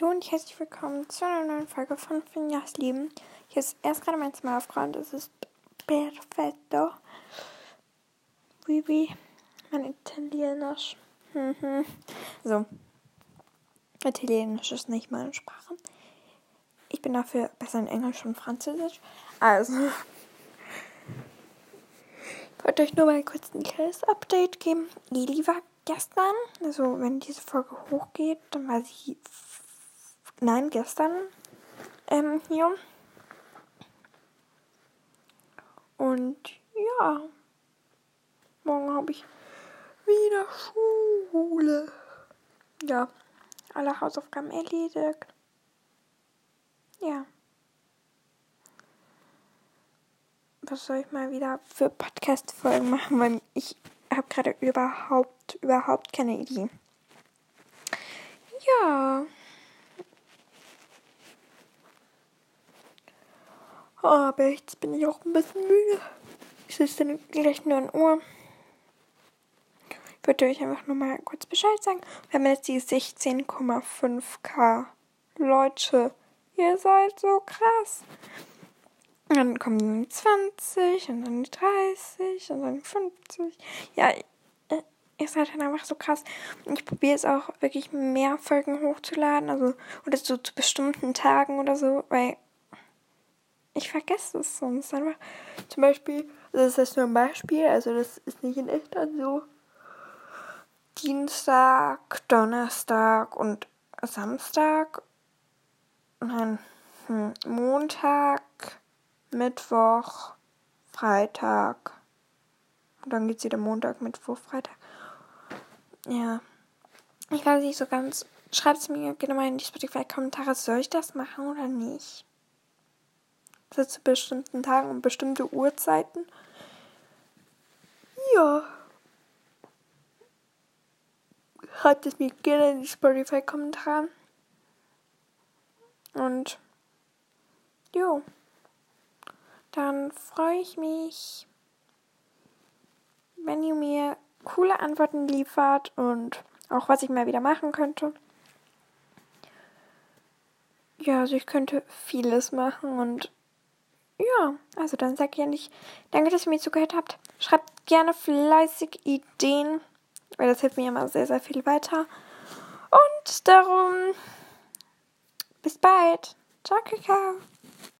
Hallo und herzlich willkommen zu einer neuen Folge von Finjas Leben. Hier ist erst gerade mein Zimmer aufgeräumt. Es ist perfetto. Wie wie mein Italienisch. Mhm. so. Italienisch ist nicht meine Sprache. Ich bin dafür besser in Englisch und Französisch. Also. Ich wollte euch nur mal kurz ein kleines Update geben. Eli war gestern, also wenn diese Folge hochgeht, dann war sie, nein, gestern ähm, hier. Und ja, morgen habe ich wieder Schule. Ja, alle Hausaufgaben erledigt. Ja. Was soll ich mal wieder für Podcast-Folgen machen, weil ich habe gerade überhaupt, überhaupt keine Idee. Ja. Aber jetzt bin ich auch ein bisschen müde. Es ist dann gleich nur ein Uhr. Ich würde euch einfach nur mal kurz Bescheid sagen. Wir haben jetzt die 16,5k Leute. Ihr seid so krass. Und dann kommen die 20 und dann die 30 und dann die 50. Ja, ihr seid halt einfach so krass. Und ich probiere es auch wirklich mehr Folgen hochzuladen. Also, oder so zu bestimmten Tagen oder so, weil ich vergesse es sonst einfach. Zum Beispiel, das ist nur ein Beispiel, also das ist nicht in echt dann so. Dienstag, Donnerstag und Samstag. Nein, hm, Montag, Mittwoch, Freitag. Und dann geht's wieder Montag, Mittwoch, Freitag. Ja. Ich weiß nicht so ganz. Schreibt es mir gerne mal in die Spotify-Kommentare, soll ich das machen oder nicht? So zu bestimmten Tagen und bestimmte Uhrzeiten. Ja. Schreibt es mir gerne in die Spotify-Kommentare. Und jo dann freue ich mich, wenn ihr mir coole Antworten liefert und auch was ich mal wieder machen könnte. Ja, also ich könnte vieles machen und ja, also dann sag ich endlich danke, dass ihr mir zugehört habt. Schreibt gerne fleißig Ideen, weil das hilft mir immer sehr, sehr viel weiter. Und darum, bis bald. Ciao, Kakao.